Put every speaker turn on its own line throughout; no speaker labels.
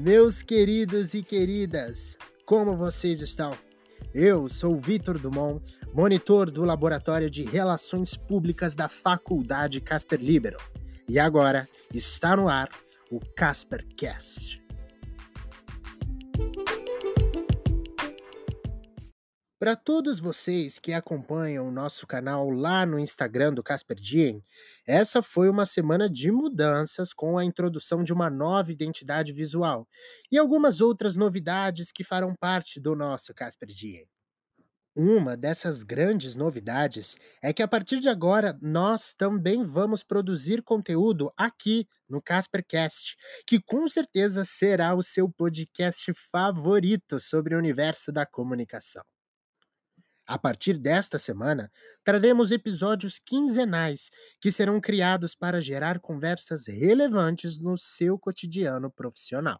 Meus queridos e queridas, como vocês estão? Eu sou Vitor Dumont, monitor do Laboratório de Relações Públicas da Faculdade Casper Libero. E agora está no ar o CasperCast. Para todos vocês que acompanham o nosso canal lá no Instagram do Casper Diem, essa foi uma semana de mudanças com a introdução de uma nova identidade visual e algumas outras novidades que farão parte do nosso Casper Diem. Uma dessas grandes novidades é que a partir de agora nós também vamos produzir conteúdo aqui no CasperCast, que com certeza será o seu podcast favorito sobre o universo da comunicação. A partir desta semana, traremos episódios quinzenais que serão criados para gerar conversas relevantes no seu cotidiano profissional.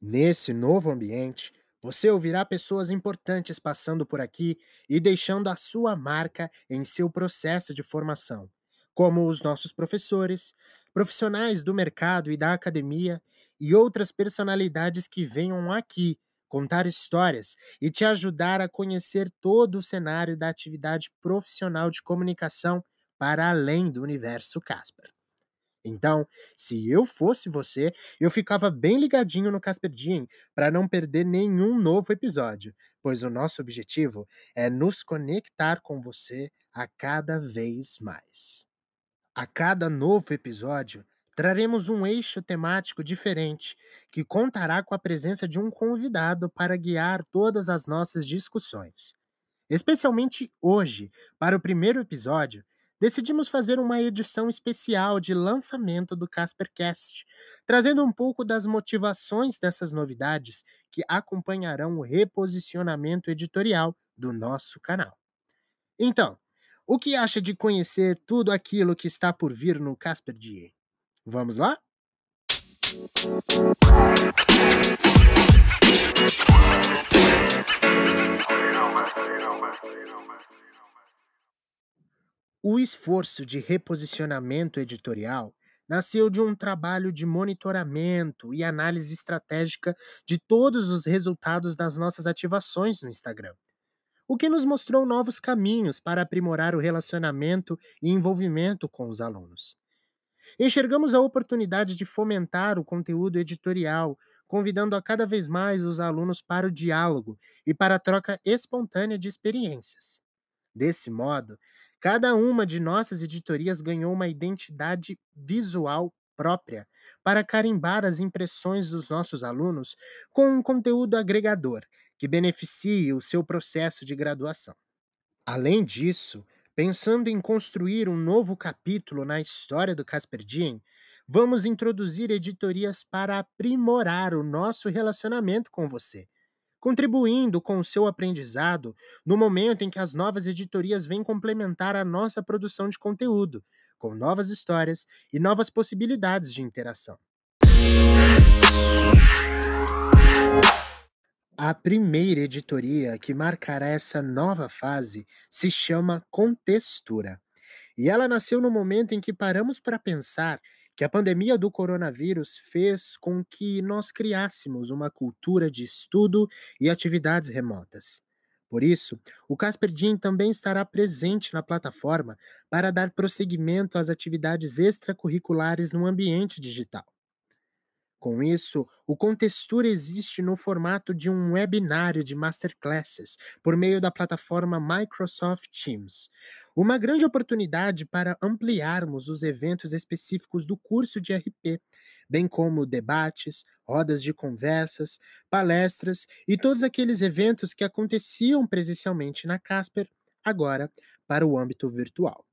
Nesse novo ambiente, você ouvirá pessoas importantes passando por aqui e deixando a sua marca em seu processo de formação, como os nossos professores, profissionais do mercado e da academia e outras personalidades que venham aqui contar histórias e te ajudar a conhecer todo o cenário da atividade profissional de comunicação para além do universo Casper. Então, se eu fosse você, eu ficava bem ligadinho no Casper Diem para não perder nenhum novo episódio, pois o nosso objetivo é nos conectar com você a cada vez mais. A cada novo episódio, traremos um eixo temático diferente, que contará com a presença de um convidado para guiar todas as nossas discussões. Especialmente hoje, para o primeiro episódio, decidimos fazer uma edição especial de lançamento do CasperCast, trazendo um pouco das motivações dessas novidades que acompanharão o reposicionamento editorial do nosso canal. Então, o que acha de conhecer tudo aquilo que está por vir no Casper DA? Vamos lá? O esforço de reposicionamento editorial nasceu de um trabalho de monitoramento e análise estratégica de todos os resultados das nossas ativações no Instagram, o que nos mostrou novos caminhos para aprimorar o relacionamento e envolvimento com os alunos. Enxergamos a oportunidade de fomentar o conteúdo editorial, convidando a cada vez mais os alunos para o diálogo e para a troca espontânea de experiências. Desse modo, cada uma de nossas editorias ganhou uma identidade visual própria para carimbar as impressões dos nossos alunos com um conteúdo agregador que beneficie o seu processo de graduação. Além disso, Pensando em construir um novo capítulo na história do Casper Diem, vamos introduzir editorias para aprimorar o nosso relacionamento com você, contribuindo com o seu aprendizado no momento em que as novas editorias vêm complementar a nossa produção de conteúdo, com novas histórias e novas possibilidades de interação. A primeira editoria que marcará essa nova fase se chama Contextura. E ela nasceu no momento em que paramos para pensar que a pandemia do coronavírus fez com que nós criássemos uma cultura de estudo e atividades remotas. Por isso, o Casper Jean também estará presente na plataforma para dar prosseguimento às atividades extracurriculares no ambiente digital. Com isso, o Contextura existe no formato de um webinário de masterclasses por meio da plataforma Microsoft Teams. Uma grande oportunidade para ampliarmos os eventos específicos do curso de RP, bem como debates, rodas de conversas, palestras e todos aqueles eventos que aconteciam presencialmente na Casper, agora para o âmbito virtual.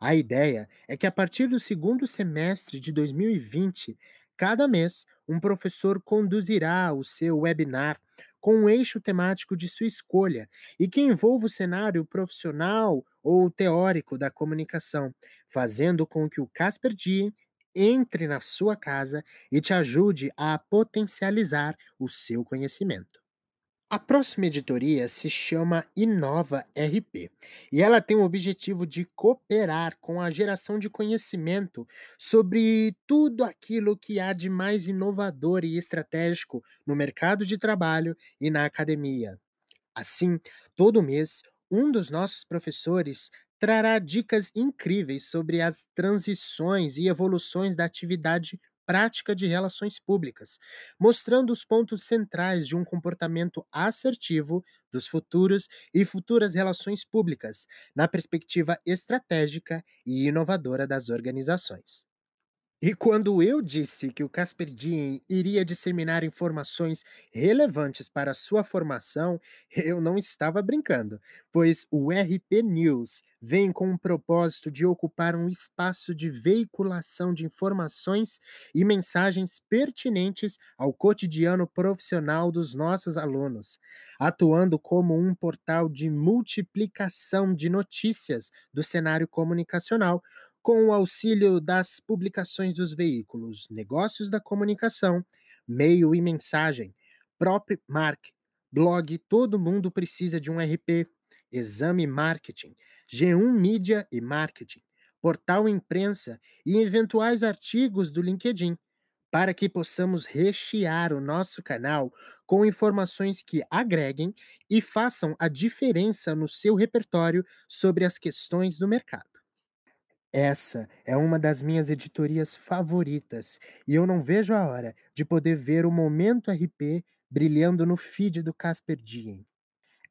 A ideia é que a partir do segundo semestre de 2020, Cada mês, um professor conduzirá o seu webinar com um eixo temático de sua escolha e que envolva o cenário profissional ou teórico da comunicação, fazendo com que o Casper Diem entre na sua casa e te ajude a potencializar o seu conhecimento. A próxima editoria se chama Inova RP e ela tem o objetivo de cooperar com a geração de conhecimento sobre tudo aquilo que há de mais inovador e estratégico no mercado de trabalho e na academia. Assim, todo mês, um dos nossos professores trará dicas incríveis sobre as transições e evoluções da atividade prática de relações públicas, mostrando os pontos centrais de um comportamento assertivo dos futuros e futuras relações públicas, na perspectiva estratégica e inovadora das organizações. E quando eu disse que o Casper Diem iria disseminar informações relevantes para sua formação, eu não estava brincando, pois o RP News vem com o propósito de ocupar um espaço de veiculação de informações e mensagens pertinentes ao cotidiano profissional dos nossos alunos, atuando como um portal de multiplicação de notícias do cenário comunicacional com o auxílio das publicações dos veículos Negócios da Comunicação, Meio e Mensagem, Prop Mark, blog Todo Mundo Precisa de um RP, Exame Marketing, G1 Mídia e Marketing, Portal Imprensa e eventuais artigos do LinkedIn, para que possamos rechear o nosso canal com informações que agreguem e façam a diferença no seu repertório sobre as questões do mercado. Essa é uma das minhas editorias favoritas e eu não vejo a hora de poder ver o Momento RP brilhando no feed do Casper Diem.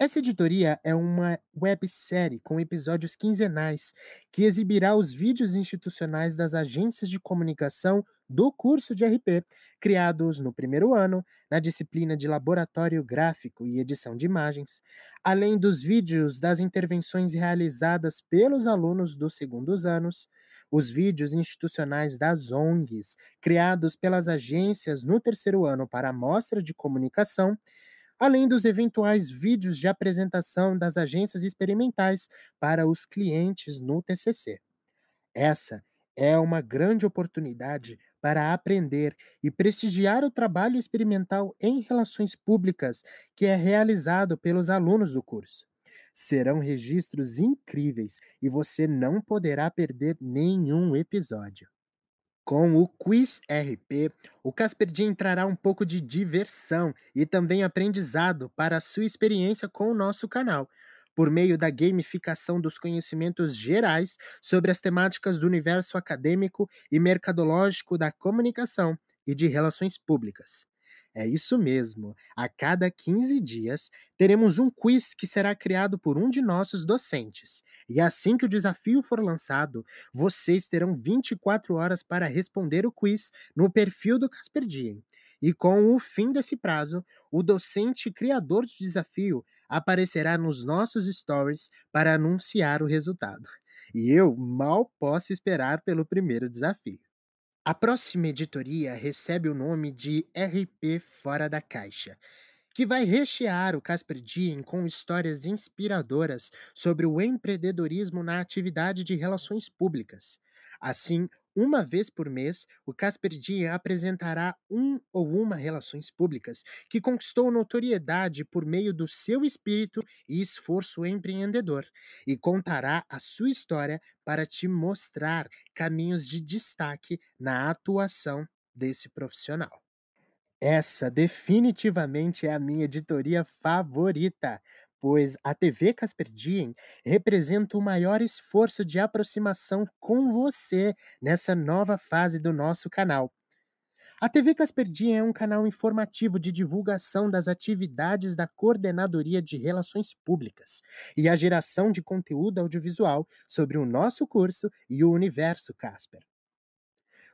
Essa editoria é uma websérie com episódios quinzenais que exibirá os vídeos institucionais das agências de comunicação do curso de RP, criados no primeiro ano, na disciplina de Laboratório Gráfico e Edição de Imagens, além dos vídeos das intervenções realizadas pelos alunos dos segundos anos, os vídeos institucionais das ONGs, criados pelas agências no terceiro ano para a mostra de comunicação além dos eventuais vídeos de apresentação das agências experimentais para os clientes no TCC. Essa é uma grande oportunidade para aprender e prestigiar o trabalho experimental em relações públicas que é realizado pelos alunos do curso. Serão registros incríveis e você não poderá perder nenhum episódio. Com o Quiz RP, o Casperdia entrará um pouco de diversão e também aprendizado para a sua experiência com o nosso canal, por meio da gamificação dos conhecimentos gerais sobre as temáticas do universo acadêmico e mercadológico da comunicação e de relações públicas. É isso mesmo. A cada 15 dias, teremos um quiz que será criado por um de nossos docentes. E assim que o desafio for lançado, vocês terão 24 horas para responder o quiz no perfil do Casper Diem. E com o fim desse prazo, o docente criador do desafio aparecerá nos nossos stories para anunciar o resultado. E eu mal posso esperar pelo primeiro desafio. A próxima editoria recebe o nome de RP Fora da Caixa, que vai rechear o Casper Diem com histórias inspiradoras sobre o empreendedorismo na atividade de relações públicas. Assim, uma vez por mês, o Casper Diem apresentará um ou uma relações públicas que conquistou notoriedade por meio do seu espírito e esforço empreendedor e contará a sua história para te mostrar caminhos de destaque na atuação desse profissional. Essa definitivamente é a minha editoria favorita, pois a TV Casperdien representa o maior esforço de aproximação com você nessa nova fase do nosso canal. A TV Casperdien é um canal informativo de divulgação das atividades da Coordenadoria de Relações Públicas e a geração de conteúdo audiovisual sobre o nosso curso e o universo Casper.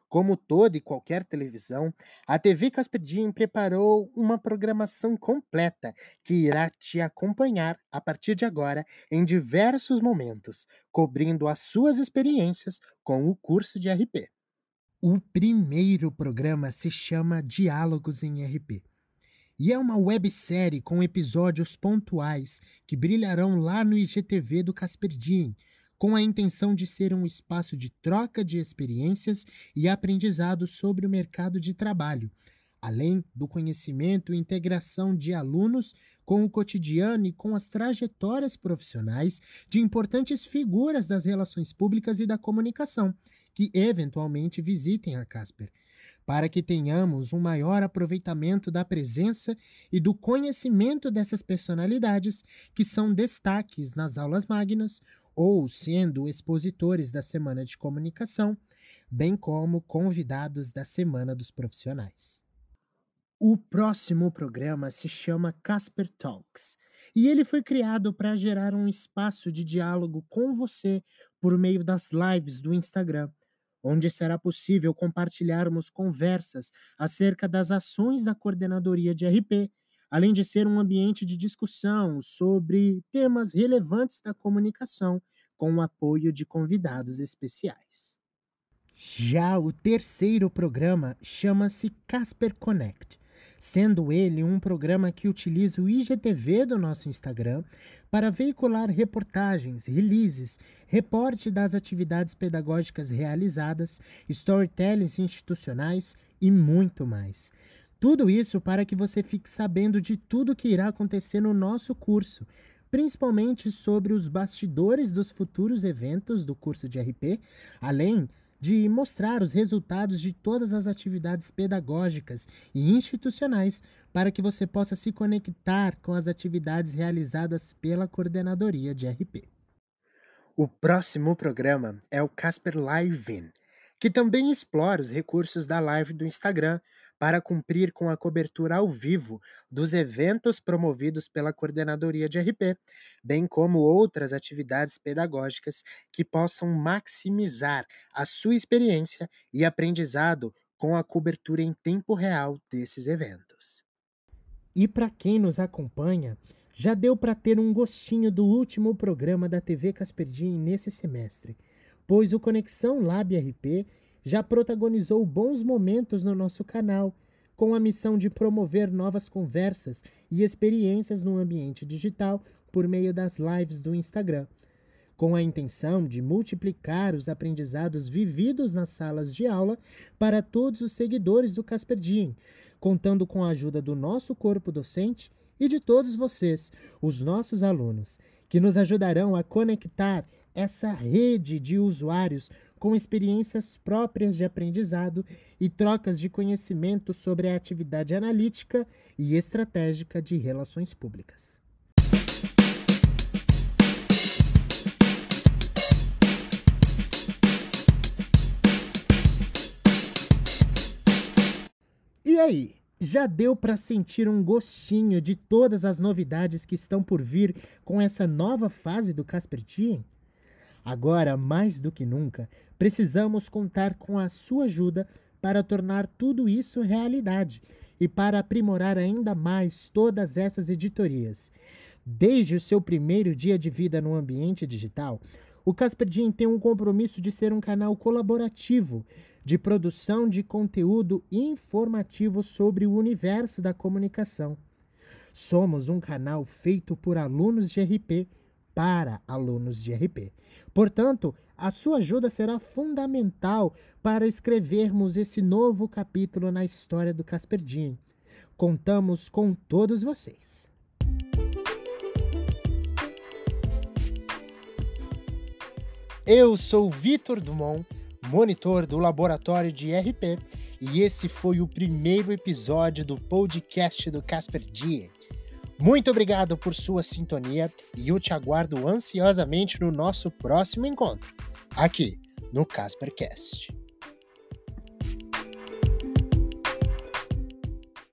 Como toda e qualquer televisão, a TV Casperdien preparou uma programação completa que irá te acompanhar a partir de agora em diversos momentos, cobrindo as suas experiências com o curso de RP. O primeiro programa se chama Diálogos em RP. E é uma websérie com episódios pontuais que brilharão lá no IGTV do Casperdien, com a intenção de ser um espaço de troca de experiências e aprendizado sobre o mercado de trabalho, além do conhecimento e integração de alunos com o cotidiano e com as trajetórias profissionais de importantes figuras das relações públicas e da comunicação, que eventualmente visitem a Casper, para que tenhamos um maior aproveitamento da presença e do conhecimento dessas personalidades que são destaques nas aulas magnas ou sendo expositores da Semana de Comunicação, bem como convidados da Semana dos Profissionais. O próximo programa se chama Casper Talks e ele foi criado para gerar um espaço de diálogo com você por meio das lives do Instagram, onde será possível compartilharmos conversas acerca das ações da coordenadoria de RP, além de ser um ambiente de discussão sobre temas relevantes da comunicação, com o apoio de convidados especiais. Já o terceiro programa chama-se Casper Connect sendo ele um programa que utiliza o IGTV do nosso Instagram para veicular reportagens, releases, reporte das atividades pedagógicas realizadas, storytellings institucionais e muito mais. Tudo isso para que você fique sabendo de tudo que irá acontecer no nosso curso, principalmente sobre os bastidores dos futuros eventos do curso de RP, além de mostrar os resultados de todas as atividades pedagógicas e institucionais para que você possa se conectar com as atividades realizadas pela coordenadoria de RP. O próximo programa é o Casper Live In, que também explora os recursos da live do Instagram para cumprir com a cobertura ao vivo dos eventos promovidos pela Coordenadoria de RP, bem como outras atividades pedagógicas que possam maximizar a sua experiência e aprendizado com a cobertura em tempo real desses eventos. E para quem nos acompanha, já deu para ter um gostinho do último programa da TV Casperdim nesse semestre, pois o Conexão Lab RP já protagonizou bons momentos no nosso canal, com a missão de promover novas conversas e experiências no ambiente digital por meio das lives do Instagram, com a intenção de multiplicar os aprendizados vividos nas salas de aula para todos os seguidores do Casper Diem, contando com a ajuda do nosso corpo docente e de todos vocês, os nossos alunos, que nos ajudarão a conectar essa rede de usuários com experiências próprias de aprendizado e trocas de conhecimento sobre a atividade analítica e estratégica de relações públicas. E aí, já deu para sentir um gostinho de todas as novidades que estão por vir com essa nova fase do Casper Diem? Agora, mais do que nunca, precisamos contar com a sua ajuda para tornar tudo isso realidade e para aprimorar ainda mais todas essas editorias. Desde o seu primeiro dia de vida no ambiente digital, o Casperdim tem um compromisso de ser um canal colaborativo de produção de conteúdo informativo sobre o universo da comunicação. Somos um canal feito por alunos de RP para alunos de RP. Portanto, a sua ajuda será fundamental para escrevermos esse novo capítulo na história do Casper Diem. Contamos com todos vocês. Eu sou Vitor Dumont, monitor do laboratório de RP, e esse foi o primeiro episódio do podcast do Casper Diem. Muito obrigado por sua sintonia e eu te aguardo ansiosamente no nosso próximo encontro, aqui no Caspercast.